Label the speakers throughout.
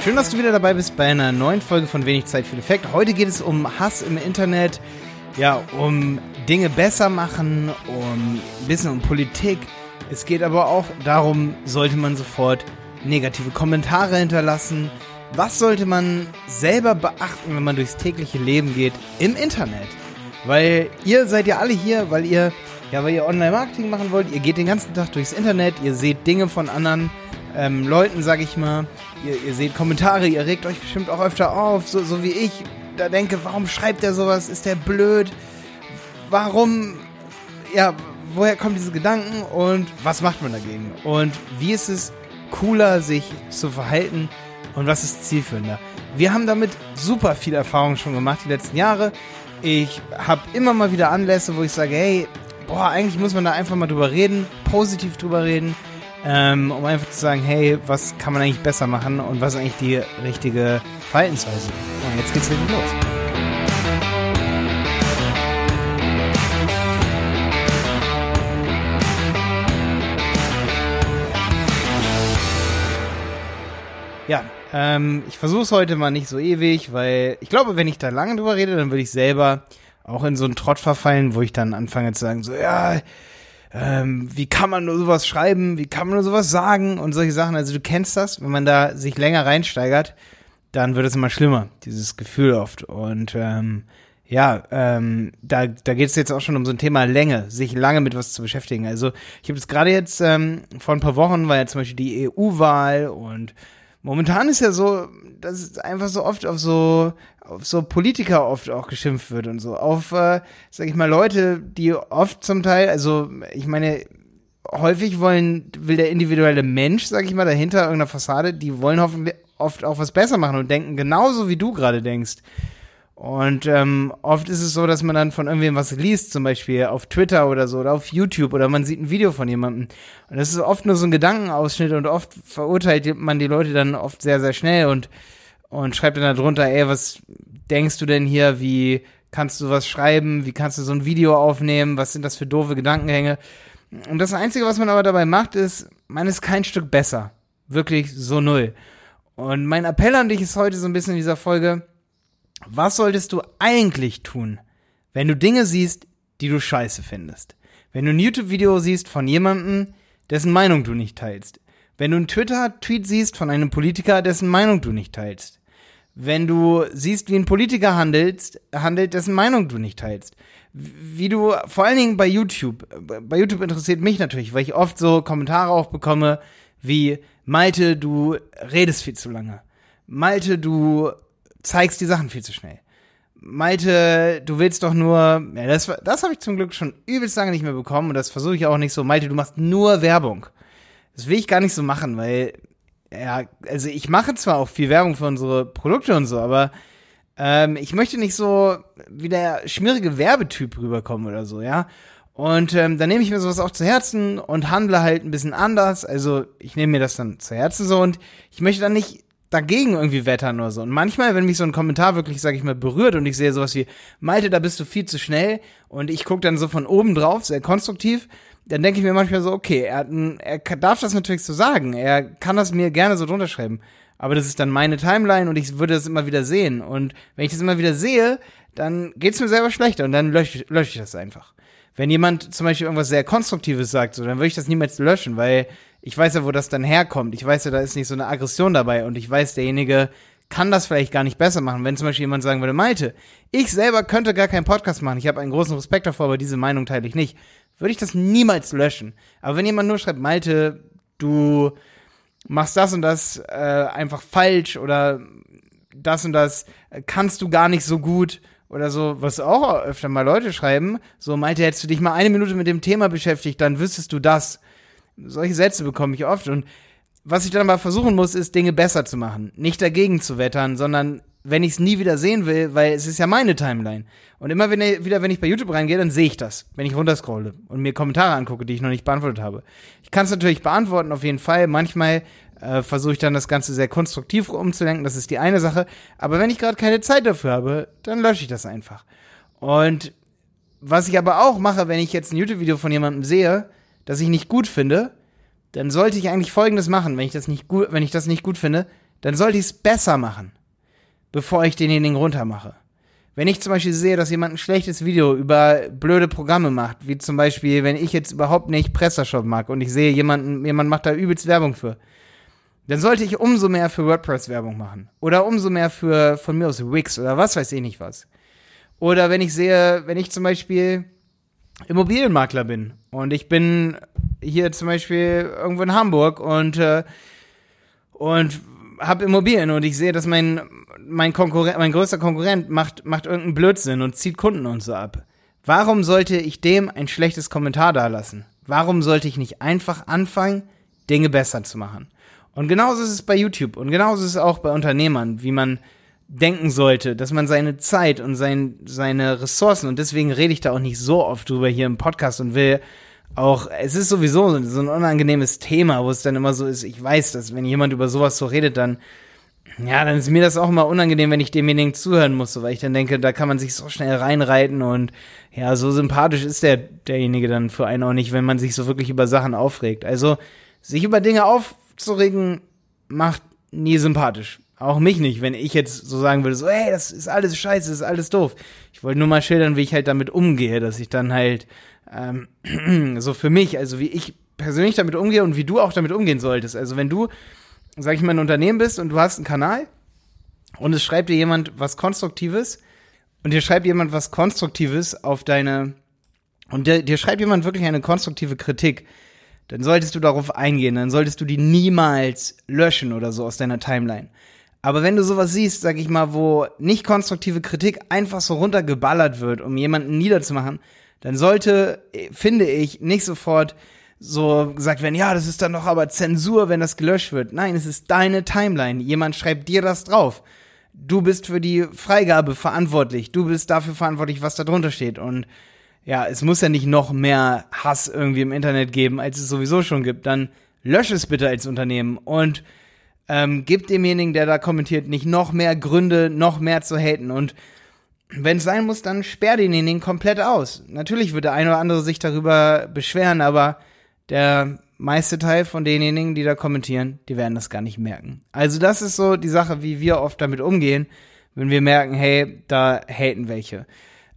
Speaker 1: Schön, dass du wieder dabei bist bei einer neuen Folge von Wenig Zeit für Effekt. Heute geht es um Hass im Internet, ja, um Dinge besser machen, um ein bisschen um Politik. Es geht aber auch darum, sollte man sofort negative Kommentare hinterlassen? Was sollte man selber beachten, wenn man durchs tägliche Leben geht im Internet? Weil ihr seid ja alle hier, weil ihr ja, weil ihr Online-Marketing machen wollt. Ihr geht den ganzen Tag durchs Internet, ihr seht Dinge von anderen ähm, Leuten, sag ich mal. Ihr, ihr, seht Kommentare, ihr regt euch bestimmt auch öfter auf, so, so wie ich. Da denke, warum schreibt der sowas? Ist der blöd? Warum, ja, woher kommen diese Gedanken und was macht man dagegen? Und wie ist es cooler, sich zu verhalten und was ist zielführender? Wir haben damit super viel Erfahrung schon gemacht die letzten Jahre. Ich habe immer mal wieder Anlässe, wo ich sage, hey, boah, eigentlich muss man da einfach mal drüber reden, positiv drüber reden, ähm, um einfach zu sagen, hey, was kann man eigentlich besser machen und was ist eigentlich die richtige Verhaltensweise? Und jetzt geht's richtig los. Ja, ähm, ich versuche es heute mal nicht so ewig, weil ich glaube, wenn ich da lange drüber rede, dann würde ich selber auch in so einen Trott verfallen, wo ich dann anfange zu sagen, so, ja, ähm, wie kann man nur sowas schreiben, wie kann man nur sowas sagen und solche Sachen. Also du kennst das, wenn man da sich länger reinsteigert, dann wird es immer schlimmer, dieses Gefühl oft. Und ähm, ja, ähm, da, da geht es jetzt auch schon um so ein Thema Länge, sich lange mit was zu beschäftigen. Also ich habe das gerade jetzt ähm, vor ein paar Wochen war ja zum Beispiel die EU-Wahl und momentan ist ja so, dass es einfach so oft auf so auf so Politiker oft auch geschimpft wird und so. Auf, äh, sag ich mal, Leute, die oft zum Teil, also ich meine, häufig wollen, will der individuelle Mensch, sag ich mal, dahinter irgendeiner Fassade, die wollen hoffentlich oft auch was besser machen und denken genauso wie du gerade denkst. Und ähm, oft ist es so, dass man dann von irgendwem was liest, zum Beispiel auf Twitter oder so oder auf YouTube oder man sieht ein Video von jemandem. Und das ist oft nur so ein Gedankenausschnitt und oft verurteilt man die Leute dann oft sehr, sehr schnell und und schreibt dann darunter, ey, was denkst du denn hier, wie kannst du was schreiben, wie kannst du so ein Video aufnehmen, was sind das für doofe Gedankengänge. Und das Einzige, was man aber dabei macht, ist, man ist kein Stück besser. Wirklich so null. Und mein Appell an dich ist heute so ein bisschen in dieser Folge, was solltest du eigentlich tun, wenn du Dinge siehst, die du scheiße findest? Wenn du ein YouTube-Video siehst von jemandem, dessen Meinung du nicht teilst. Wenn du einen Twitter-Tweet siehst von einem Politiker, dessen Meinung du nicht teilst wenn du siehst, wie ein Politiker handelt, handelt, dessen Meinung du nicht teilst. Wie du, vor allen Dingen bei YouTube, bei YouTube interessiert mich natürlich, weil ich oft so Kommentare auch bekomme, wie, Malte, du redest viel zu lange. Malte, du zeigst die Sachen viel zu schnell. Malte, du willst doch nur, ja, das, das habe ich zum Glück schon übelst lange nicht mehr bekommen und das versuche ich auch nicht so. Malte, du machst nur Werbung. Das will ich gar nicht so machen, weil ja, also ich mache zwar auch viel Werbung für unsere Produkte und so, aber ähm, ich möchte nicht so wie der schmierige Werbetyp rüberkommen oder so, ja. Und ähm, dann nehme ich mir sowas auch zu Herzen und handle halt ein bisschen anders. Also ich nehme mir das dann zu Herzen so und ich möchte dann nicht dagegen irgendwie wettern oder so. Und manchmal, wenn mich so ein Kommentar wirklich, sag ich mal, berührt und ich sehe sowas wie, Malte, da bist du viel zu schnell und ich gucke dann so von oben drauf, sehr konstruktiv, dann denke ich mir manchmal so, okay, er, er darf das natürlich so sagen, er kann das mir gerne so drunter schreiben, aber das ist dann meine Timeline und ich würde das immer wieder sehen und wenn ich das immer wieder sehe, dann geht's mir selber schlechter und dann lösche lösch ich das einfach. Wenn jemand zum Beispiel irgendwas sehr Konstruktives sagt, so, dann würde ich das niemals löschen, weil ich weiß ja, wo das dann herkommt. Ich weiß ja, da ist nicht so eine Aggression dabei und ich weiß, derjenige kann das vielleicht gar nicht besser machen. Wenn zum Beispiel jemand sagen würde, Malte, ich selber könnte gar keinen Podcast machen, ich habe einen großen Respekt davor, aber diese Meinung teile ich nicht würde ich das niemals löschen. Aber wenn jemand nur schreibt, Malte, du machst das und das äh, einfach falsch oder das und das kannst du gar nicht so gut oder so, was auch öfter mal Leute schreiben, so Malte, hättest du dich mal eine Minute mit dem Thema beschäftigt, dann wüsstest du das. Solche Sätze bekomme ich oft und was ich dann mal versuchen muss, ist Dinge besser zu machen. Nicht dagegen zu wettern, sondern wenn ich es nie wieder sehen will, weil es ist ja meine Timeline. Und immer wenn, wieder, wenn ich bei YouTube reingehe, dann sehe ich das, wenn ich runterscrolle und mir Kommentare angucke, die ich noch nicht beantwortet habe. Ich kann es natürlich beantworten, auf jeden Fall. Manchmal äh, versuche ich dann das Ganze sehr konstruktiv umzulenken, das ist die eine Sache. Aber wenn ich gerade keine Zeit dafür habe, dann lösche ich das einfach. Und was ich aber auch mache, wenn ich jetzt ein YouTube-Video von jemandem sehe, das ich nicht gut finde, dann sollte ich eigentlich Folgendes machen, wenn ich das nicht gut, wenn ich das nicht gut finde, dann sollte ich es besser machen, bevor ich denjenigen runtermache. Wenn ich zum Beispiel sehe, dass jemand ein schlechtes Video über blöde Programme macht, wie zum Beispiel, wenn ich jetzt überhaupt nicht PrestaShop mag und ich sehe, jemanden, jemand macht da übelst Werbung für, dann sollte ich umso mehr für WordPress Werbung machen. Oder umso mehr für, von mir aus Wix oder was weiß ich nicht was. Oder wenn ich sehe, wenn ich zum Beispiel Immobilienmakler bin und ich bin hier zum Beispiel irgendwo in Hamburg und, äh, und habe Immobilien und ich sehe, dass mein, mein Konkurrent, mein größter Konkurrent macht, macht irgendeinen Blödsinn und zieht Kunden und so ab. Warum sollte ich dem ein schlechtes Kommentar dalassen? Warum sollte ich nicht einfach anfangen, Dinge besser zu machen? Und genauso ist es bei YouTube und genauso ist es auch bei Unternehmern, wie man denken sollte, dass man seine Zeit und sein, seine Ressourcen, und deswegen rede ich da auch nicht so oft drüber hier im Podcast und will auch, es ist sowieso so ein unangenehmes Thema, wo es dann immer so ist, ich weiß, dass wenn jemand über sowas so redet, dann, ja, dann ist mir das auch immer unangenehm, wenn ich demjenigen zuhören muss, weil ich dann denke, da kann man sich so schnell reinreiten und ja, so sympathisch ist der, derjenige dann für einen auch nicht, wenn man sich so wirklich über Sachen aufregt. Also, sich über Dinge aufzuregen, macht nie sympathisch. Auch mich nicht, wenn ich jetzt so sagen würde, so, hey, das ist alles scheiße, das ist alles doof. Ich wollte nur mal schildern, wie ich halt damit umgehe, dass ich dann halt ähm, so für mich, also wie ich persönlich damit umgehe und wie du auch damit umgehen solltest. Also wenn du, sag ich mal, ein Unternehmen bist und du hast einen Kanal und es schreibt dir jemand was Konstruktives und dir schreibt jemand was Konstruktives auf deine und dir, dir schreibt jemand wirklich eine konstruktive Kritik, dann solltest du darauf eingehen, dann solltest du die niemals löschen oder so aus deiner Timeline. Aber wenn du sowas siehst, sag ich mal, wo nicht konstruktive Kritik einfach so runtergeballert wird, um jemanden niederzumachen, dann sollte, finde ich, nicht sofort so gesagt werden, ja, das ist dann doch aber Zensur, wenn das gelöscht wird. Nein, es ist deine Timeline. Jemand schreibt dir das drauf. Du bist für die Freigabe verantwortlich. Du bist dafür verantwortlich, was da drunter steht. Und ja, es muss ja nicht noch mehr Hass irgendwie im Internet geben, als es sowieso schon gibt. Dann lösch es bitte als Unternehmen und ähm, gib demjenigen, der da kommentiert, nicht noch mehr Gründe, noch mehr zu haten. Und wenn es sein muss, dann sperr denjenigen komplett aus. Natürlich wird der eine oder andere sich darüber beschweren, aber der meiste Teil von denjenigen, die da kommentieren, die werden das gar nicht merken. Also das ist so die Sache, wie wir oft damit umgehen, wenn wir merken, hey, da haten welche.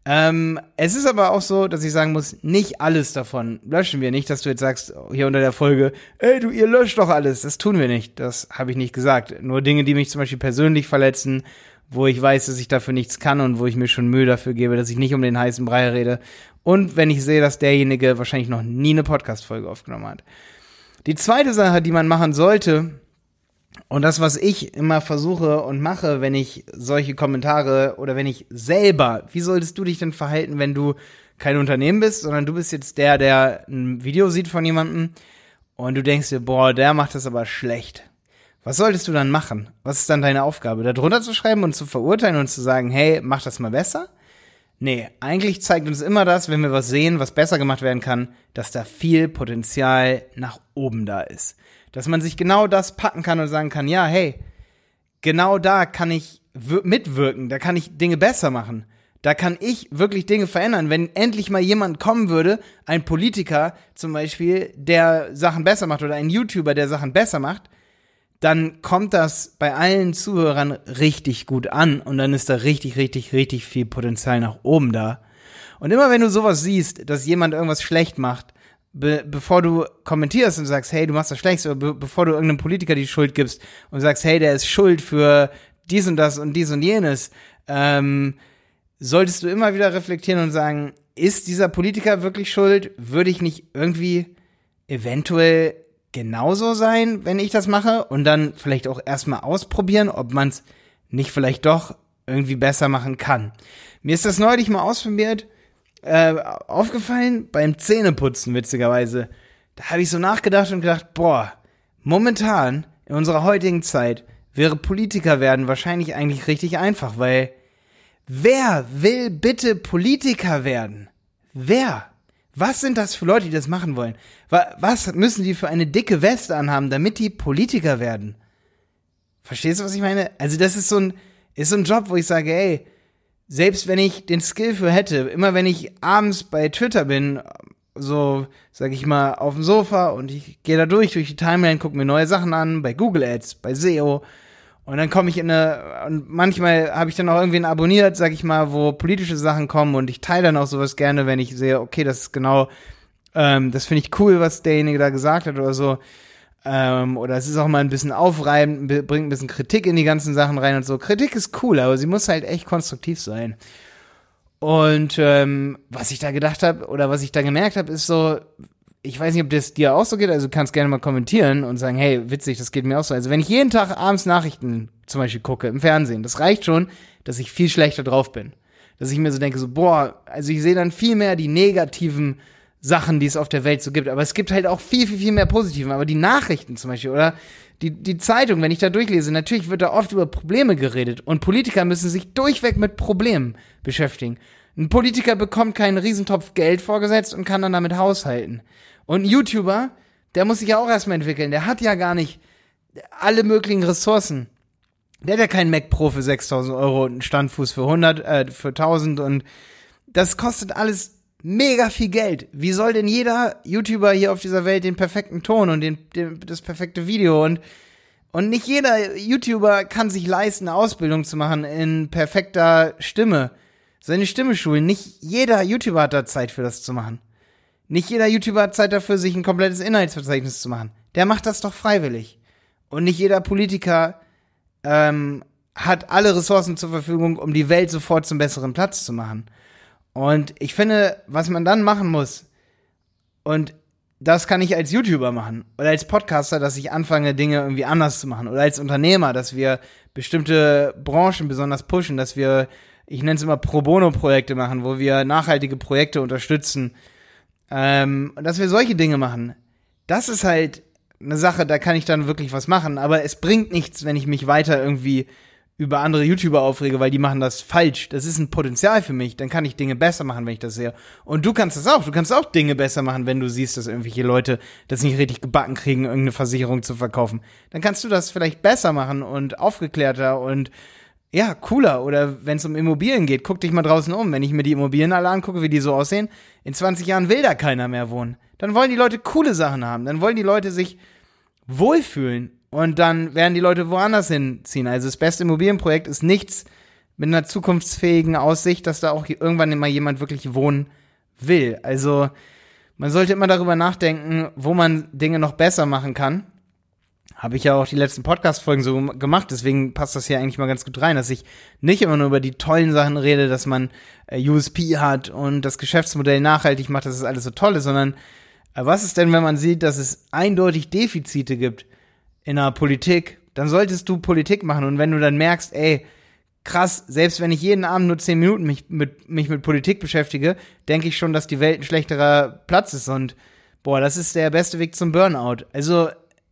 Speaker 1: Ähm, es ist aber auch so, dass ich sagen muss, nicht alles davon löschen wir nicht, dass du jetzt sagst, hier unter der Folge, ey du, ihr löscht doch alles. Das tun wir nicht. Das habe ich nicht gesagt. Nur Dinge, die mich zum Beispiel persönlich verletzen wo ich weiß, dass ich dafür nichts kann und wo ich mir schon Mühe dafür gebe, dass ich nicht um den heißen Brei rede. Und wenn ich sehe, dass derjenige wahrscheinlich noch nie eine Podcast-Folge aufgenommen hat. Die zweite Sache, die man machen sollte, und das, was ich immer versuche und mache, wenn ich solche Kommentare oder wenn ich selber, wie solltest du dich denn verhalten, wenn du kein Unternehmen bist, sondern du bist jetzt der, der ein Video sieht von jemandem und du denkst dir, boah, der macht das aber schlecht. Was solltest du dann machen? Was ist dann deine Aufgabe? Da drunter zu schreiben und zu verurteilen und zu sagen, hey, mach das mal besser? Nee, eigentlich zeigt uns immer das, wenn wir was sehen, was besser gemacht werden kann, dass da viel Potenzial nach oben da ist. Dass man sich genau das packen kann und sagen kann, ja, hey, genau da kann ich mitwirken, da kann ich Dinge besser machen. Da kann ich wirklich Dinge verändern. Wenn endlich mal jemand kommen würde, ein Politiker zum Beispiel, der Sachen besser macht oder ein YouTuber, der Sachen besser macht, dann kommt das bei allen Zuhörern richtig gut an und dann ist da richtig, richtig, richtig viel Potenzial nach oben da. Und immer wenn du sowas siehst, dass jemand irgendwas schlecht macht, be bevor du kommentierst und sagst, hey, du machst das schlecht, oder be bevor du irgendeinem Politiker die Schuld gibst und sagst, hey, der ist schuld für dies und das und dies und jenes, ähm, solltest du immer wieder reflektieren und sagen, ist dieser Politiker wirklich schuld? Würde ich nicht irgendwie eventuell genauso sein, wenn ich das mache und dann vielleicht auch erstmal ausprobieren, ob man es nicht vielleicht doch irgendwie besser machen kann. Mir ist das neulich mal ausprobiert, äh, aufgefallen beim Zähneputzen, witzigerweise. Da habe ich so nachgedacht und gedacht, boah, momentan, in unserer heutigen Zeit, wäre Politiker werden wahrscheinlich eigentlich richtig einfach, weil wer will bitte Politiker werden? Wer? Was sind das für Leute, die das machen wollen? Was müssen die für eine dicke Weste anhaben, damit die Politiker werden? Verstehst du, was ich meine? Also, das ist so ein, ist so ein Job, wo ich sage, ey, selbst wenn ich den Skill für hätte, immer wenn ich abends bei Twitter bin, so, sag ich mal, auf dem Sofa und ich gehe da durch, durch die Timeline, gucke mir neue Sachen an, bei Google Ads, bei SEO Und dann komme ich in eine, und manchmal habe ich dann auch irgendwen abonniert, sag ich mal, wo politische Sachen kommen und ich teile dann auch sowas gerne, wenn ich sehe, okay, das ist genau, ähm, das finde ich cool, was derjenige da gesagt hat oder so. Ähm, oder es ist auch mal ein bisschen aufreibend, bringt ein bisschen Kritik in die ganzen Sachen rein und so. Kritik ist cool, aber sie muss halt echt konstruktiv sein. Und ähm, was ich da gedacht habe oder was ich da gemerkt habe, ist so, ich weiß nicht, ob das dir auch so geht, also du kannst gerne mal kommentieren und sagen, hey, witzig, das geht mir auch so. Also wenn ich jeden Tag abends Nachrichten zum Beispiel gucke im Fernsehen, das reicht schon, dass ich viel schlechter drauf bin. Dass ich mir so denke, so, boah, also ich sehe dann viel mehr die negativen Sachen, die es auf der Welt so gibt. Aber es gibt halt auch viel, viel, viel mehr Positiven. Aber die Nachrichten zum Beispiel oder die, die Zeitung, wenn ich da durchlese, natürlich wird da oft über Probleme geredet. Und Politiker müssen sich durchweg mit Problemen beschäftigen. Ein Politiker bekommt keinen Riesentopf Geld vorgesetzt und kann dann damit haushalten. Und ein YouTuber, der muss sich ja auch erstmal entwickeln. Der hat ja gar nicht alle möglichen Ressourcen. Der hat ja keinen Mac Pro für 6000 Euro und einen Standfuß für 100, äh, für 1000 und das kostet alles mega viel Geld. Wie soll denn jeder YouTuber hier auf dieser Welt den perfekten Ton und den, den, das perfekte Video und und nicht jeder YouTuber kann sich leisten, eine Ausbildung zu machen in perfekter Stimme. Seine Stimme schulen. Nicht jeder YouTuber hat da Zeit für das zu machen. Nicht jeder YouTuber hat Zeit dafür, sich ein komplettes Inhaltsverzeichnis zu machen. Der macht das doch freiwillig. Und nicht jeder Politiker ähm, hat alle Ressourcen zur Verfügung, um die Welt sofort zum besseren Platz zu machen. Und ich finde, was man dann machen muss, und das kann ich als YouTuber machen oder als Podcaster, dass ich anfange, Dinge irgendwie anders zu machen oder als Unternehmer, dass wir bestimmte Branchen besonders pushen, dass wir, ich nenne es immer Pro Bono-Projekte machen, wo wir nachhaltige Projekte unterstützen ähm, dass wir solche Dinge machen. Das ist halt eine Sache, da kann ich dann wirklich was machen. Aber es bringt nichts, wenn ich mich weiter irgendwie über andere YouTuber aufrege, weil die machen das falsch. Das ist ein Potenzial für mich. Dann kann ich Dinge besser machen, wenn ich das sehe. Und du kannst das auch. Du kannst auch Dinge besser machen, wenn du siehst, dass irgendwelche Leute das nicht richtig gebacken kriegen, irgendeine Versicherung zu verkaufen. Dann kannst du das vielleicht besser machen und aufgeklärter und ja, cooler. Oder wenn es um Immobilien geht, guck dich mal draußen um. Wenn ich mir die Immobilien alle angucke, wie die so aussehen, in 20 Jahren will da keiner mehr wohnen. Dann wollen die Leute coole Sachen haben. Dann wollen die Leute sich wohlfühlen. Und dann werden die Leute woanders hinziehen. Also das beste Immobilienprojekt ist nichts mit einer zukunftsfähigen Aussicht, dass da auch irgendwann immer jemand wirklich wohnen will. Also man sollte immer darüber nachdenken, wo man Dinge noch besser machen kann habe ich ja auch die letzten Podcast-Folgen so gemacht, deswegen passt das hier eigentlich mal ganz gut rein, dass ich nicht immer nur über die tollen Sachen rede, dass man äh, USP hat und das Geschäftsmodell nachhaltig macht, dass es alles so toll ist, sondern äh, was ist denn, wenn man sieht, dass es eindeutig Defizite gibt in der Politik, dann solltest du Politik machen und wenn du dann merkst, ey, krass, selbst wenn ich jeden Abend nur zehn Minuten mich mit, mich mit Politik beschäftige, denke ich schon, dass die Welt ein schlechterer Platz ist und boah, das ist der beste Weg zum Burnout. Also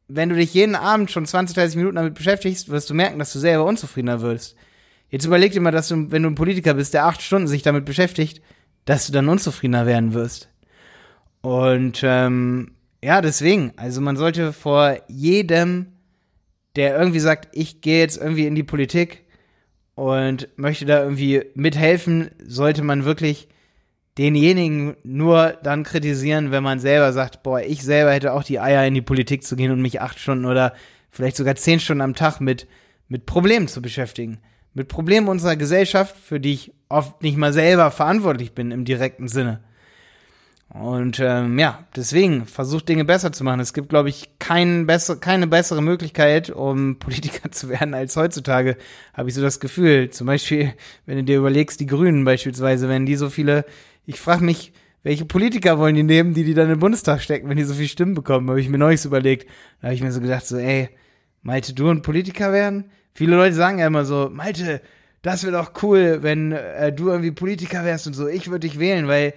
Speaker 1: wenn du dich jeden Abend schon 20, 30 Minuten damit beschäftigst, wirst du merken, dass du selber unzufriedener wirst. Jetzt überleg dir mal, dass du, wenn du ein Politiker bist, der acht Stunden sich damit beschäftigt, dass du dann unzufriedener werden wirst. Und ähm, ja, deswegen, also man sollte vor jedem, der irgendwie sagt, ich gehe jetzt irgendwie in die Politik und möchte da irgendwie mithelfen, sollte man wirklich denjenigen nur dann kritisieren, wenn man selber sagt, boah, ich selber hätte auch die Eier in die Politik zu gehen und mich acht Stunden oder vielleicht sogar zehn Stunden am Tag mit, mit Problemen zu beschäftigen. Mit Problemen unserer Gesellschaft, für die ich oft nicht mal selber verantwortlich bin im direkten Sinne. Und ähm, ja, deswegen versucht Dinge besser zu machen. Es gibt, glaube ich, kein besser, keine bessere Möglichkeit, um Politiker zu werden als heutzutage, habe ich so das Gefühl. Zum Beispiel, wenn du dir überlegst, die Grünen beispielsweise, wenn die so viele ich frage mich, welche Politiker wollen die nehmen, die die dann den Bundestag stecken, wenn die so viel Stimmen bekommen? Habe ich mir neulich überlegt. Da habe ich mir so gedacht, so, ey, Malte, du ein Politiker werden? Viele Leute sagen ja immer so, Malte, das wäre doch cool, wenn äh, du irgendwie Politiker wärst und so. Ich würde dich wählen, weil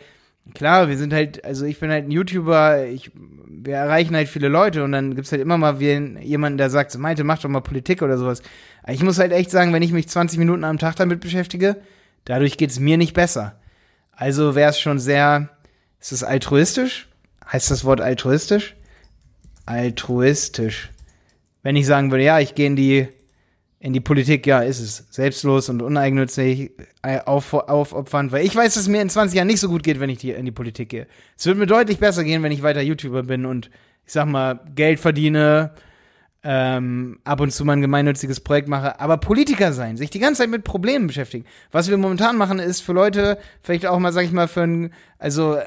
Speaker 1: klar, wir sind halt, also ich bin halt ein YouTuber, ich, wir erreichen halt viele Leute und dann gibt's halt immer mal jemanden, der sagt, so, Malte, mach doch mal Politik oder sowas. ich muss halt echt sagen, wenn ich mich 20 Minuten am Tag damit beschäftige, dadurch geht's mir nicht besser. Also wäre es schon sehr, ist es altruistisch? Heißt das Wort altruistisch? Altruistisch. Wenn ich sagen würde, ja, ich gehe in die, in die Politik, ja, ist es. Selbstlos und uneigennützig, äh, auf, aufopfernd, weil ich weiß, dass es mir in 20 Jahren nicht so gut geht, wenn ich die, in die Politik gehe. Es wird mir deutlich besser gehen, wenn ich weiter YouTuber bin und ich sag mal, Geld verdiene, ähm, ab und zu mal ein gemeinnütziges Projekt mache, aber Politiker sein, sich die ganze Zeit mit Problemen beschäftigen. Was wir momentan machen, ist für Leute vielleicht auch mal, sag ich mal, für ein, also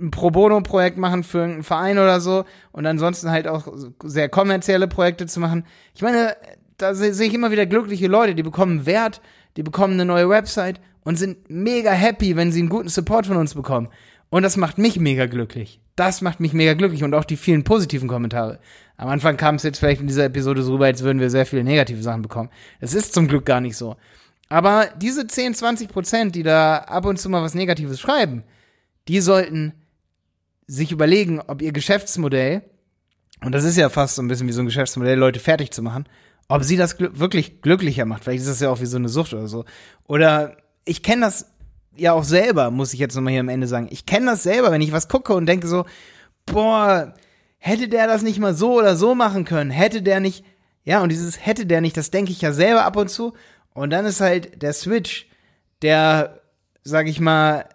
Speaker 1: ein Pro Bono-Projekt machen für einen Verein oder so und ansonsten halt auch sehr kommerzielle Projekte zu machen. Ich meine, da sehe ich immer wieder glückliche Leute, die bekommen Wert, die bekommen eine neue Website und sind mega happy, wenn sie einen guten Support von uns bekommen. Und das macht mich mega glücklich. Das macht mich mega glücklich und auch die vielen positiven Kommentare. Am Anfang kam es jetzt vielleicht in dieser Episode so rüber, als würden wir sehr viele negative Sachen bekommen. Das ist zum Glück gar nicht so. Aber diese 10, 20 Prozent, die da ab und zu mal was Negatives schreiben, die sollten sich überlegen, ob ihr Geschäftsmodell, und das ist ja fast so ein bisschen wie so ein Geschäftsmodell, Leute fertig zu machen, ob sie das gl wirklich glücklicher macht. Vielleicht ist das ja auch wie so eine Sucht oder so. Oder ich kenne das ja auch selber, muss ich jetzt nochmal hier am Ende sagen. Ich kenne das selber, wenn ich was gucke und denke so, boah, hätte der das nicht mal so oder so machen können, hätte der nicht, ja, und dieses hätte der nicht, das denke ich ja selber ab und zu. Und dann ist halt der Switch, der, sag ich mal,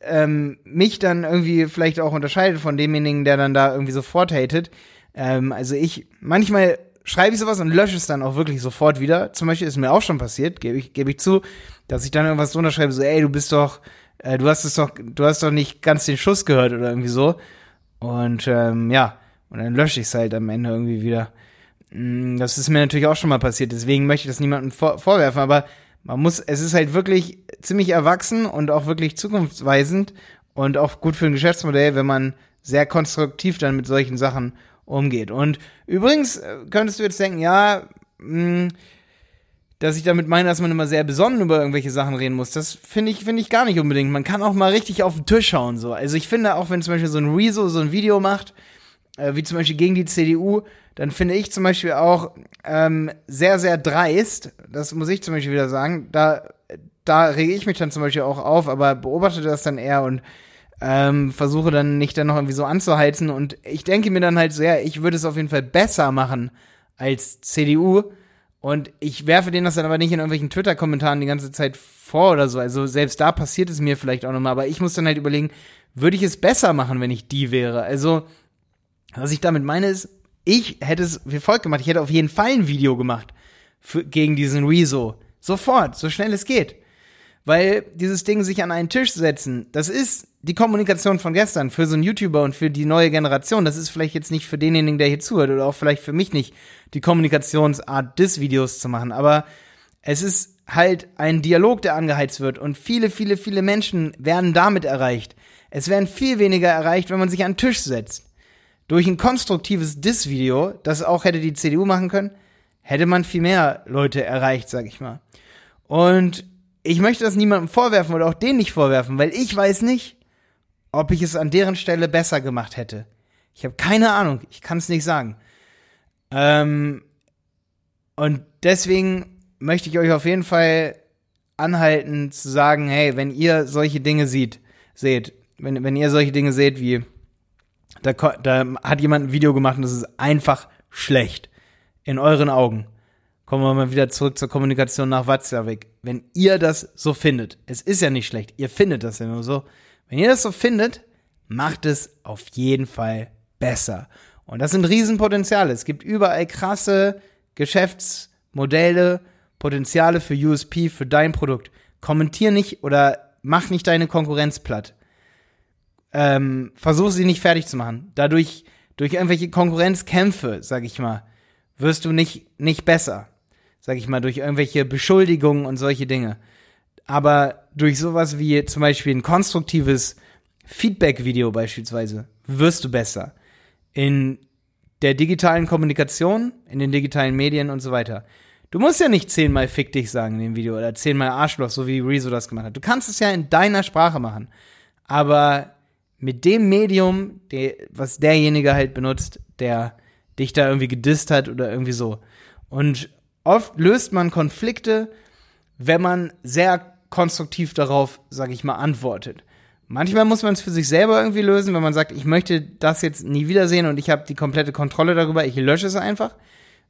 Speaker 1: ähm, mich dann irgendwie vielleicht auch unterscheidet von demjenigen, der dann da irgendwie sofort hatet. Ähm, also ich, manchmal schreibe ich sowas und lösche es dann auch wirklich sofort wieder. Zum Beispiel ist mir auch schon passiert, gebe ich, gebe ich zu, dass ich dann irgendwas drunter schreibe, so, ey, du bist doch, äh, du hast es doch, du hast doch nicht ganz den Schuss gehört oder irgendwie so. Und ähm, ja, und dann lösche ich es halt am Ende irgendwie wieder. Mm, das ist mir natürlich auch schon mal passiert, deswegen möchte ich das niemandem vor vorwerfen, aber man muss, es ist halt wirklich ziemlich erwachsen und auch wirklich zukunftsweisend und auch gut für ein Geschäftsmodell, wenn man sehr konstruktiv dann mit solchen Sachen umgeht. Und übrigens äh, könntest du jetzt denken, ja, hm, dass ich damit meine, dass man immer sehr besonnen über irgendwelche Sachen reden muss. Das finde ich, finde ich gar nicht unbedingt. Man kann auch mal richtig auf den Tisch schauen, so. Also ich finde auch, wenn zum Beispiel so ein Rezo so ein Video macht, äh, wie zum Beispiel gegen die CDU, dann finde ich zum Beispiel auch ähm, sehr, sehr dreist, das muss ich zum Beispiel wieder sagen, da, da rege ich mich dann zum Beispiel auch auf, aber beobachte das dann eher und ähm, versuche dann nicht dann noch irgendwie so anzuheizen und ich denke mir dann halt so, ja, ich würde es auf jeden Fall besser machen als CDU und ich werfe denen das dann aber nicht in irgendwelchen Twitter-Kommentaren die ganze Zeit vor oder so, also selbst da passiert es mir vielleicht auch nochmal, aber ich muss dann halt überlegen, würde ich es besser machen, wenn ich die wäre, also was ich damit meine ist, ich hätte es wie folgt gemacht. Ich hätte auf jeden Fall ein Video gemacht für, gegen diesen Rezo. Sofort, so schnell es geht. Weil dieses Ding sich an einen Tisch setzen, das ist die Kommunikation von gestern für so einen YouTuber und für die neue Generation. Das ist vielleicht jetzt nicht für denjenigen, der hier zuhört oder auch vielleicht für mich nicht die Kommunikationsart des Videos zu machen. Aber es ist halt ein Dialog, der angeheizt wird und viele, viele, viele Menschen werden damit erreicht. Es werden viel weniger erreicht, wenn man sich an den Tisch setzt durch ein konstruktives Diss-Video, das auch hätte die CDU machen können, hätte man viel mehr Leute erreicht, sag ich mal. Und ich möchte das niemandem vorwerfen oder auch denen nicht vorwerfen, weil ich weiß nicht, ob ich es an deren Stelle besser gemacht hätte. Ich habe keine Ahnung, ich kann es nicht sagen. Ähm, und deswegen möchte ich euch auf jeden Fall anhalten zu sagen, hey, wenn ihr solche Dinge sieht, seht, wenn, wenn ihr solche Dinge seht wie da, da hat jemand ein Video gemacht und das ist einfach schlecht. In euren Augen. Kommen wir mal wieder zurück zur Kommunikation nach Watzlawick. Wenn ihr das so findet, es ist ja nicht schlecht, ihr findet das ja nur so. Wenn ihr das so findet, macht es auf jeden Fall besser. Und das sind Riesenpotenziale. Es gibt überall krasse Geschäftsmodelle, Potenziale für USP, für dein Produkt. Kommentier nicht oder mach nicht deine Konkurrenz platt ähm, versuch sie nicht fertig zu machen. Dadurch, durch irgendwelche Konkurrenzkämpfe, sag ich mal, wirst du nicht, nicht besser. Sag ich mal, durch irgendwelche Beschuldigungen und solche Dinge. Aber durch sowas wie zum Beispiel ein konstruktives Feedback-Video beispielsweise, wirst du besser. In der digitalen Kommunikation, in den digitalen Medien und so weiter. Du musst ja nicht zehnmal fick dich sagen in dem Video oder zehnmal Arschloch, so wie Rezo das gemacht hat. Du kannst es ja in deiner Sprache machen. Aber mit dem Medium, der, was derjenige halt benutzt, der dich da irgendwie gedisst hat oder irgendwie so. Und oft löst man Konflikte, wenn man sehr konstruktiv darauf, sag ich mal, antwortet. Manchmal muss man es für sich selber irgendwie lösen, wenn man sagt, ich möchte das jetzt nie wiedersehen und ich habe die komplette Kontrolle darüber, ich lösche es einfach,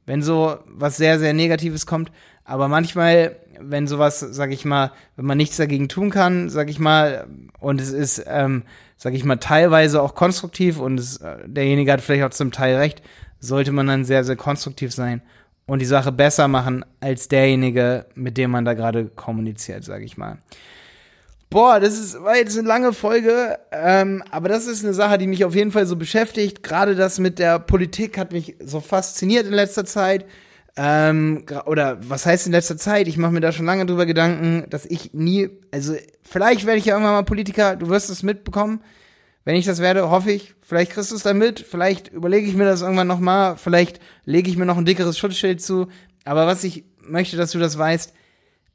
Speaker 1: wenn so was sehr, sehr Negatives kommt. Aber manchmal, wenn sowas, sag ich mal, wenn man nichts dagegen tun kann, sag ich mal, und es ist ähm, sage ich mal, teilweise auch konstruktiv und es, äh, derjenige hat vielleicht auch zum Teil recht, sollte man dann sehr, sehr konstruktiv sein und die Sache besser machen als derjenige, mit dem man da gerade kommuniziert, sage ich mal. Boah, das ist, war jetzt eine lange Folge, ähm, aber das ist eine Sache, die mich auf jeden Fall so beschäftigt. Gerade das mit der Politik hat mich so fasziniert in letzter Zeit. Ähm, oder was heißt in letzter Zeit? Ich mache mir da schon lange drüber Gedanken, dass ich nie, also vielleicht werde ich ja irgendwann mal Politiker, du wirst es mitbekommen. Wenn ich das werde, hoffe ich, vielleicht kriegst du es dann mit, vielleicht überlege ich mir das irgendwann nochmal, vielleicht lege ich mir noch ein dickeres Schutzschild zu. Aber was ich möchte, dass du das weißt,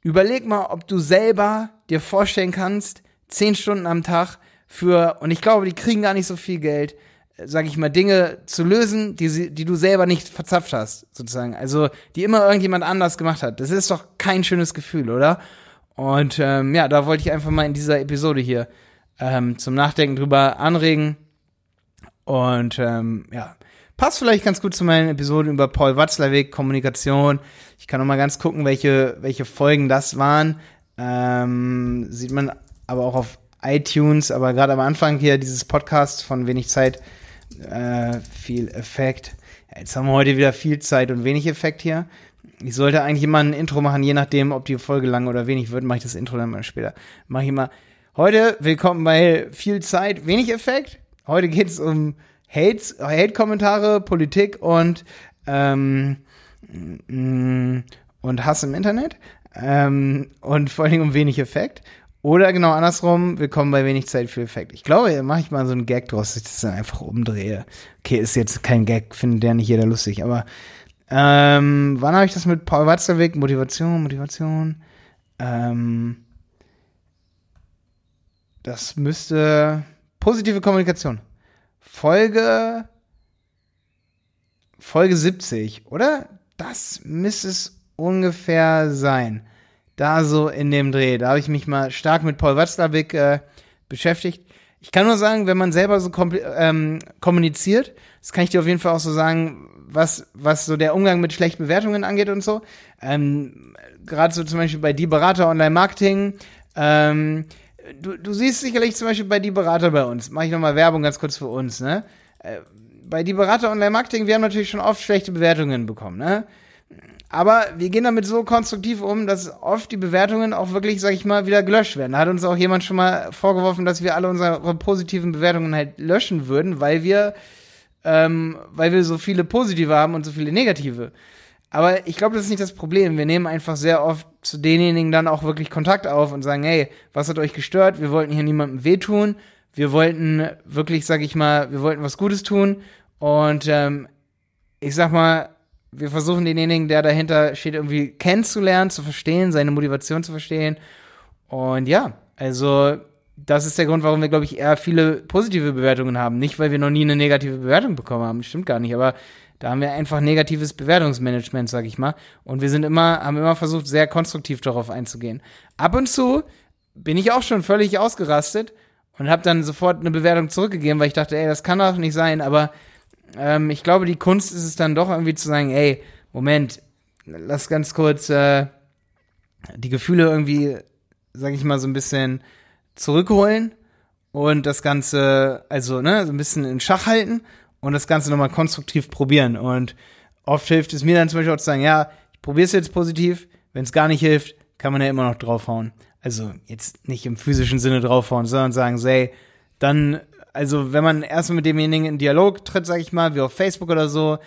Speaker 1: überleg mal, ob du selber dir vorstellen kannst, zehn Stunden am Tag für, und ich glaube, die kriegen gar nicht so viel Geld, sag ich mal, Dinge zu lösen, die, die du selber nicht verzapft hast, sozusagen. Also, die immer irgendjemand anders gemacht hat. Das ist doch kein schönes Gefühl, oder? Und ähm, ja, da wollte ich einfach mal in dieser Episode hier ähm, zum Nachdenken drüber anregen. Und ähm, ja, passt vielleicht ganz gut zu meinen Episoden über Paul Watzlawick, Kommunikation. Ich kann noch mal ganz gucken, welche, welche Folgen das waren. Ähm, sieht man aber auch auf iTunes, aber gerade am Anfang hier dieses Podcast von wenig Zeit, äh, viel Effekt. Ja, jetzt haben wir heute wieder viel Zeit und wenig Effekt hier. Ich sollte eigentlich immer ein Intro machen, je nachdem, ob die Folge lang oder wenig wird, mache ich das Intro dann mal später. Mache ich immer. Heute willkommen bei viel Zeit, wenig Effekt. Heute geht es um Hate-Kommentare, Politik und, ähm, mm, und Hass im Internet. Ähm, und vor allen Dingen um wenig Effekt. Oder genau andersrum, willkommen bei wenig Zeit für Effekt. Ich glaube, da mache ich mal so einen Gag draus, dass ich das dann einfach umdrehe. Okay, ist jetzt kein Gag, findet der nicht jeder lustig, aber ähm, wann habe ich das mit Paul Watzlawick? Motivation, Motivation. Ähm, das müsste positive Kommunikation. Folge Folge 70, oder? Das müsste es ungefähr sein. Da so in dem Dreh. Da habe ich mich mal stark mit Paul Watzlawick äh, beschäftigt. Ich kann nur sagen, wenn man selber so ähm, kommuniziert, das kann ich dir auf jeden Fall auch so sagen, was, was so der Umgang mit schlechten Bewertungen angeht und so. Ähm, Gerade so zum Beispiel bei Die Berater Online Marketing. Ähm, du, du siehst sicherlich zum Beispiel bei Die Berater bei uns. Mache ich nochmal Werbung ganz kurz für uns, ne? Äh, bei Die Berater Online Marketing, wir haben natürlich schon oft schlechte Bewertungen bekommen, ne? Aber wir gehen damit so konstruktiv um, dass oft die Bewertungen auch wirklich, sag ich mal, wieder gelöscht werden. Da hat uns auch jemand schon mal vorgeworfen, dass wir alle unsere positiven Bewertungen halt löschen würden, weil wir, ähm, weil wir so viele positive haben und so viele negative. Aber ich glaube, das ist nicht das Problem. Wir nehmen einfach sehr oft zu denjenigen dann auch wirklich Kontakt auf und sagen, hey, was hat euch gestört? Wir wollten hier niemandem wehtun. Wir wollten wirklich, sag ich mal, wir wollten was Gutes tun. Und ähm, ich sag mal, wir versuchen denjenigen, der dahinter steht, irgendwie kennenzulernen, zu verstehen, seine Motivation zu verstehen. Und ja, also das ist der Grund, warum wir, glaube ich, eher viele positive Bewertungen haben. Nicht, weil wir noch nie eine negative Bewertung bekommen haben. Stimmt gar nicht. Aber da haben wir einfach negatives Bewertungsmanagement, sag ich mal. Und wir sind immer, haben immer versucht, sehr konstruktiv darauf einzugehen. Ab und zu bin ich auch schon völlig ausgerastet und habe dann sofort eine Bewertung zurückgegeben, weil ich dachte, ey, das kann doch nicht sein. Aber ähm, ich glaube, die Kunst ist es dann doch irgendwie zu sagen, ey, Moment, lass ganz kurz äh, die Gefühle irgendwie, sag ich mal, so ein bisschen zurückholen und das Ganze, also, ne, so ein bisschen in Schach halten und das Ganze nochmal konstruktiv probieren. Und oft hilft es mir dann zum Beispiel auch zu sagen, ja, ich probiere es jetzt positiv, wenn es gar nicht hilft, kann man ja immer noch draufhauen. Also jetzt nicht im physischen Sinne draufhauen, sondern sagen, so, ey, dann also wenn man erstmal mit demjenigen in Dialog tritt, sag ich mal, wie auf Facebook oder so,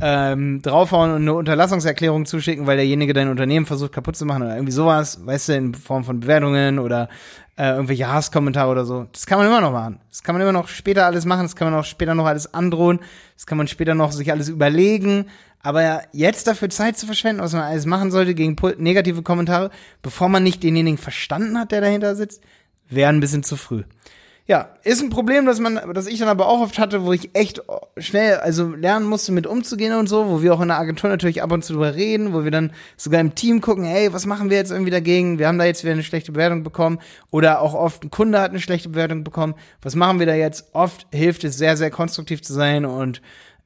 Speaker 1: ähm, draufhauen und eine Unterlassungserklärung zuschicken, weil derjenige dein Unternehmen versucht kaputt zu machen oder irgendwie sowas, weißt du, in Form von Bewertungen oder äh, irgendwelche Hasskommentare oder so. Das kann man immer noch machen. Das kann man immer noch später alles machen, das kann man auch später noch alles androhen, das kann man später noch sich alles überlegen. Aber jetzt dafür Zeit zu verschwenden, was man alles machen sollte gegen negative Kommentare, bevor man nicht denjenigen verstanden hat, der dahinter sitzt, wäre ein bisschen zu früh. Ja, ist ein Problem, dass man, dass ich dann aber auch oft hatte, wo ich echt schnell, also lernen musste, mit umzugehen und so, wo wir auch in der Agentur natürlich ab und zu drüber reden, wo wir dann sogar im Team gucken, hey, was machen wir jetzt irgendwie dagegen? Wir haben da jetzt wieder eine schlechte Bewertung bekommen oder auch oft ein Kunde hat eine schlechte Bewertung bekommen. Was machen wir da jetzt? Oft hilft es sehr, sehr konstruktiv zu sein und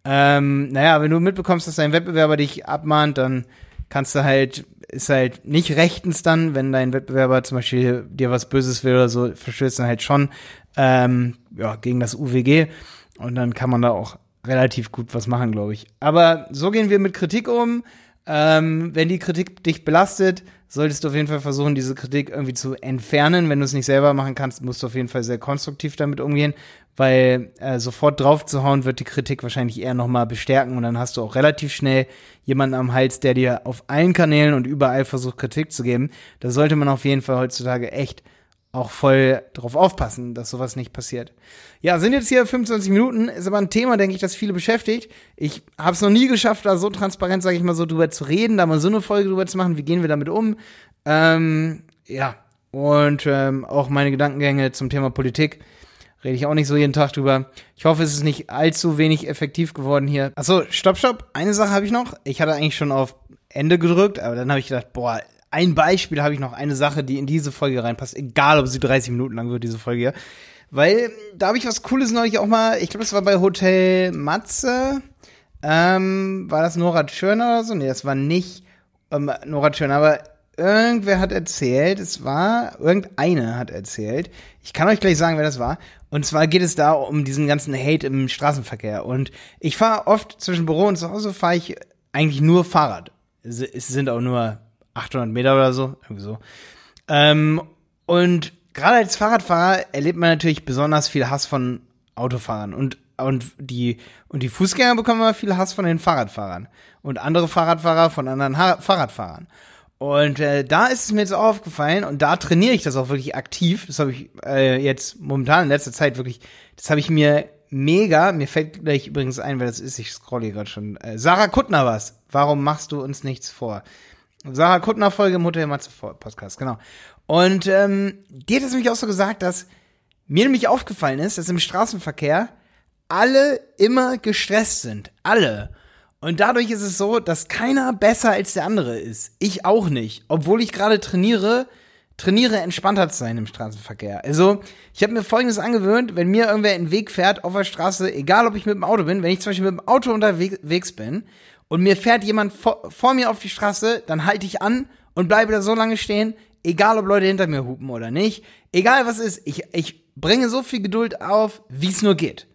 Speaker 1: ähm, naja, wenn du mitbekommst, dass dein Wettbewerber dich abmahnt, dann kannst du halt, ist halt nicht rechtens dann, wenn dein Wettbewerber zum Beispiel dir was Böses will oder so, verstößt dann halt schon ähm, ja, gegen das UWG. Und dann kann man da auch relativ gut was machen, glaube ich. Aber so gehen wir mit Kritik um. Ähm, wenn die Kritik dich belastet, solltest du auf jeden Fall versuchen, diese Kritik irgendwie zu entfernen. Wenn du es nicht selber machen kannst, musst du auf jeden Fall sehr konstruktiv damit umgehen, weil äh, sofort drauf zu hauen wird die Kritik wahrscheinlich eher nochmal bestärken und dann hast du auch relativ schnell jemanden am Hals, der dir auf allen Kanälen und überall versucht, Kritik zu geben. Da sollte man auf jeden Fall heutzutage echt auch voll drauf aufpassen, dass sowas nicht passiert. Ja, sind jetzt hier 25 Minuten, ist aber ein Thema, denke ich, das viele beschäftigt. Ich habe es noch nie geschafft, da so transparent, sage ich mal, so drüber zu reden, da mal so eine Folge drüber zu machen, wie gehen wir damit um. Ähm, ja, und ähm, auch meine Gedankengänge zum Thema Politik rede ich auch nicht so jeden Tag drüber. Ich hoffe, es ist nicht allzu wenig effektiv geworden hier. Achso, stopp, stopp. Eine Sache habe ich noch. Ich hatte eigentlich schon auf Ende gedrückt, aber dann habe ich gedacht, boah, ein Beispiel habe ich noch, eine Sache, die in diese Folge reinpasst, egal ob sie 30 Minuten lang wird, diese Folge. Weil da habe ich was Cooles neulich auch mal, ich glaube, das war bei Hotel Matze. Ähm, war das Nora Tschirner oder so? Nee, das war nicht ähm, Nora Tschirner, aber irgendwer hat erzählt, es war, irgendeine hat erzählt, ich kann euch gleich sagen, wer das war. Und zwar geht es da um diesen ganzen Hate im Straßenverkehr. Und ich fahre oft zwischen Büro und zu Hause fahre ich eigentlich nur Fahrrad. Es sind auch nur 800 Meter oder so, irgendwie so. Ähm, und gerade als Fahrradfahrer erlebt man natürlich besonders viel Hass von Autofahrern und und die und die Fußgänger bekommen immer viel Hass von den Fahrradfahrern und andere Fahrradfahrer von anderen ha Fahrradfahrern. Und äh, da ist es mir jetzt auch aufgefallen und da trainiere ich das auch wirklich aktiv. Das habe ich äh, jetzt momentan in letzter Zeit wirklich, das habe ich mir mega, mir fällt gleich übrigens ein, wer das ist, ich scrolle gerade schon. Äh, Sarah Kuttner was. Warum machst du uns nichts vor? Sarah Kuttner Folge im Hotel Matze Podcast, genau. Und ähm, die hat es nämlich auch so gesagt, dass mir nämlich aufgefallen ist, dass im Straßenverkehr alle immer gestresst sind. Alle. Und dadurch ist es so, dass keiner besser als der andere ist. Ich auch nicht. Obwohl ich gerade trainiere, trainiere entspannter zu sein im Straßenverkehr. Also, ich habe mir folgendes angewöhnt, wenn mir irgendwer in den Weg fährt auf der Straße, egal ob ich mit dem Auto bin, wenn ich zum Beispiel mit dem Auto unterwegs bin und mir fährt jemand vor, vor mir auf die Straße, dann halte ich an und bleibe da so lange stehen, egal ob Leute hinter mir hupen oder nicht, egal was ist, ich, ich bringe so viel Geduld auf, wie es nur geht.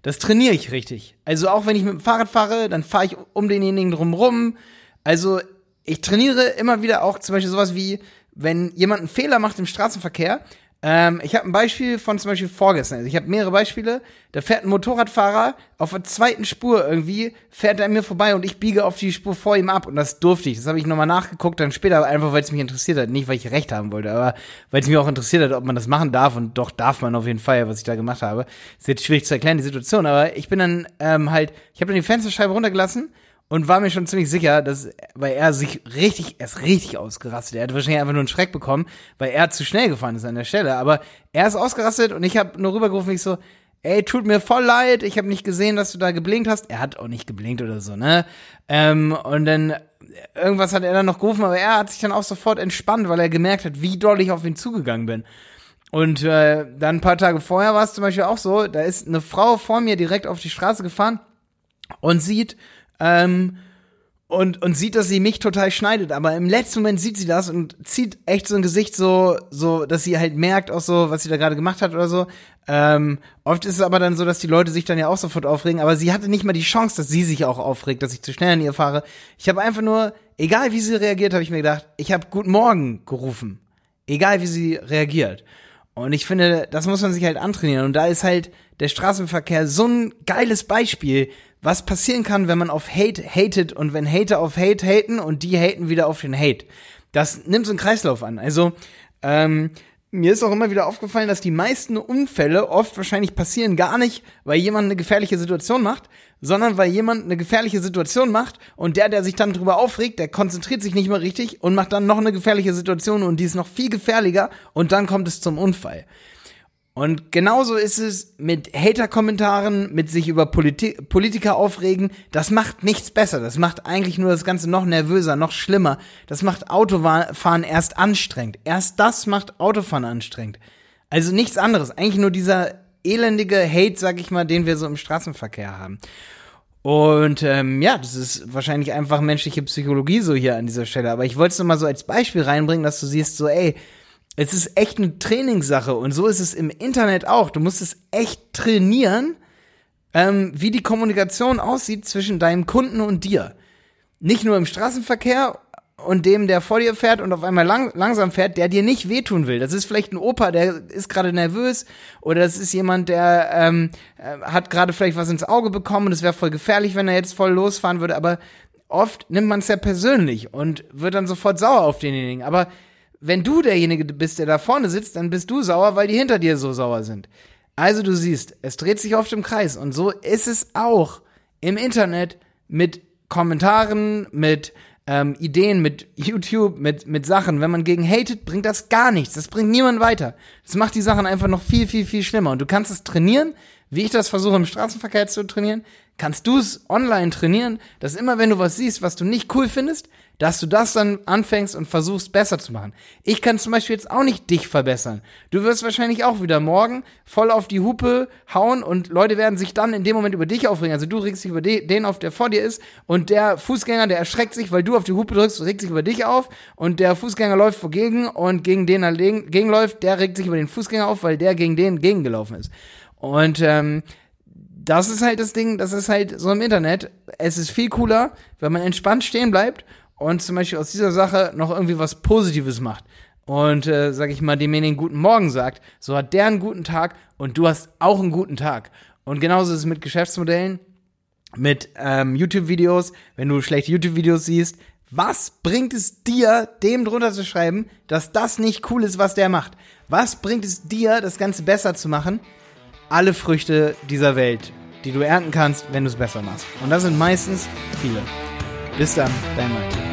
Speaker 1: Das trainiere ich richtig. Also auch wenn ich mit dem Fahrrad fahre, dann fahre ich um denjenigen drumrum. Also ich trainiere immer wieder auch zum Beispiel sowas wie, wenn jemand einen Fehler macht im Straßenverkehr, ähm, ich habe ein Beispiel von zum Beispiel vorgestern. Also ich habe mehrere Beispiele. Da fährt ein Motorradfahrer auf der zweiten Spur irgendwie, fährt er mir vorbei und ich biege auf die Spur vor ihm ab. Und das durfte ich. Das habe ich nochmal nachgeguckt, dann später, einfach weil es mich interessiert hat. Nicht, weil ich recht haben wollte, aber weil es mich auch interessiert hat, ob man das machen darf. Und doch darf man auf jeden Fall, was ich da gemacht habe. Ist jetzt schwierig zu erklären, die Situation. Aber ich bin dann ähm, halt, ich habe dann die Fensterscheibe runtergelassen und war mir schon ziemlich sicher, dass, weil er sich richtig, er ist richtig ausgerastet. Er hat wahrscheinlich einfach nur einen Schreck bekommen, weil er zu schnell gefahren ist an der Stelle. Aber er ist ausgerastet und ich habe nur rübergerufen, ich so, ey, tut mir voll leid, ich habe nicht gesehen, dass du da geblinkt hast. Er hat auch nicht geblinkt oder so, ne? Ähm, und dann irgendwas hat er dann noch gerufen, aber er hat sich dann auch sofort entspannt, weil er gemerkt hat, wie doll ich auf ihn zugegangen bin. Und äh, dann ein paar Tage vorher war es zum Beispiel auch so, da ist eine Frau vor mir direkt auf die Straße gefahren und sieht, ähm, und, und sieht, dass sie mich total schneidet. Aber im letzten Moment sieht sie das und zieht echt so ein Gesicht so, so, dass sie halt merkt auch so, was sie da gerade gemacht hat oder so. Ähm, oft ist es aber dann so, dass die Leute sich dann ja auch sofort aufregen. Aber sie hatte nicht mal die Chance, dass sie sich auch aufregt, dass ich zu schnell an ihr fahre. Ich habe einfach nur, egal wie sie reagiert, habe ich mir gedacht, ich habe Guten Morgen gerufen. Egal wie sie reagiert. Und ich finde, das muss man sich halt antrainieren. Und da ist halt der Straßenverkehr so ein geiles Beispiel, was passieren kann, wenn man auf Hate hatet und wenn Hater auf Hate haten und die haten wieder auf den Hate. Das nimmt so einen Kreislauf an. Also, ähm, mir ist auch immer wieder aufgefallen, dass die meisten Unfälle oft wahrscheinlich passieren gar nicht, weil jemand eine gefährliche Situation macht, sondern weil jemand eine gefährliche Situation macht und der, der sich dann drüber aufregt, der konzentriert sich nicht mehr richtig und macht dann noch eine gefährliche Situation und die ist noch viel gefährlicher und dann kommt es zum Unfall. Und genauso ist es mit Hater-Kommentaren, mit sich über Politi Politiker aufregen. Das macht nichts besser. Das macht eigentlich nur das Ganze noch nervöser, noch schlimmer. Das macht Autofahren erst anstrengend. Erst das macht Autofahren anstrengend. Also nichts anderes. Eigentlich nur dieser elendige Hate, sag ich mal, den wir so im Straßenverkehr haben. Und ähm, ja, das ist wahrscheinlich einfach menschliche Psychologie so hier an dieser Stelle. Aber ich wollte es nur mal so als Beispiel reinbringen, dass du siehst, so, ey, es ist echt eine Trainingssache und so ist es im Internet auch. Du musst es echt trainieren, ähm, wie die Kommunikation aussieht zwischen deinem Kunden und dir. Nicht nur im Straßenverkehr und dem, der vor dir fährt und auf einmal lang, langsam fährt, der dir nicht wehtun will. Das ist vielleicht ein Opa, der ist gerade nervös oder das ist jemand, der ähm, äh, hat gerade vielleicht was ins Auge bekommen und es wäre voll gefährlich, wenn er jetzt voll losfahren würde. Aber oft nimmt man es ja persönlich und wird dann sofort sauer auf denjenigen. Aber wenn du derjenige bist, der da vorne sitzt, dann bist du sauer, weil die hinter dir so sauer sind. Also du siehst, es dreht sich oft im Kreis und so ist es auch im Internet mit Kommentaren, mit ähm, Ideen, mit YouTube, mit, mit Sachen. Wenn man gegen hatet, bringt das gar nichts. Das bringt niemand weiter. Das macht die Sachen einfach noch viel, viel, viel schlimmer. Und du kannst es trainieren, wie ich das versuche im Straßenverkehr zu trainieren, kannst du es online trainieren, dass immer wenn du was siehst, was du nicht cool findest, dass du das dann anfängst und versuchst besser zu machen. Ich kann zum Beispiel jetzt auch nicht dich verbessern. Du wirst wahrscheinlich auch wieder morgen voll auf die Hupe hauen und Leute werden sich dann in dem Moment über dich aufregen. Also du regst dich über den auf, der vor dir ist und der Fußgänger, der erschreckt sich, weil du auf die Hupe drückst, regt sich über dich auf und der Fußgänger läuft vogegen und gegen den er gegenläuft, der regt sich über den Fußgänger auf, weil der gegen den gegengelaufen ist. Und ähm, das ist halt das Ding, das ist halt so im Internet. Es ist viel cooler, wenn man entspannt stehen bleibt und zum Beispiel aus dieser Sache noch irgendwie was Positives macht. Und, äh, sag ich mal, demjenigen guten Morgen sagt, so hat der einen guten Tag und du hast auch einen guten Tag. Und genauso ist es mit Geschäftsmodellen, mit ähm, YouTube-Videos, wenn du schlechte YouTube-Videos siehst. Was bringt es dir, dem drunter zu schreiben, dass das nicht cool ist, was der macht? Was bringt es dir, das Ganze besser zu machen? alle Früchte dieser Welt, die du ernten kannst, wenn du es besser machst. Und das sind meistens viele. Bis dann, dein Mike.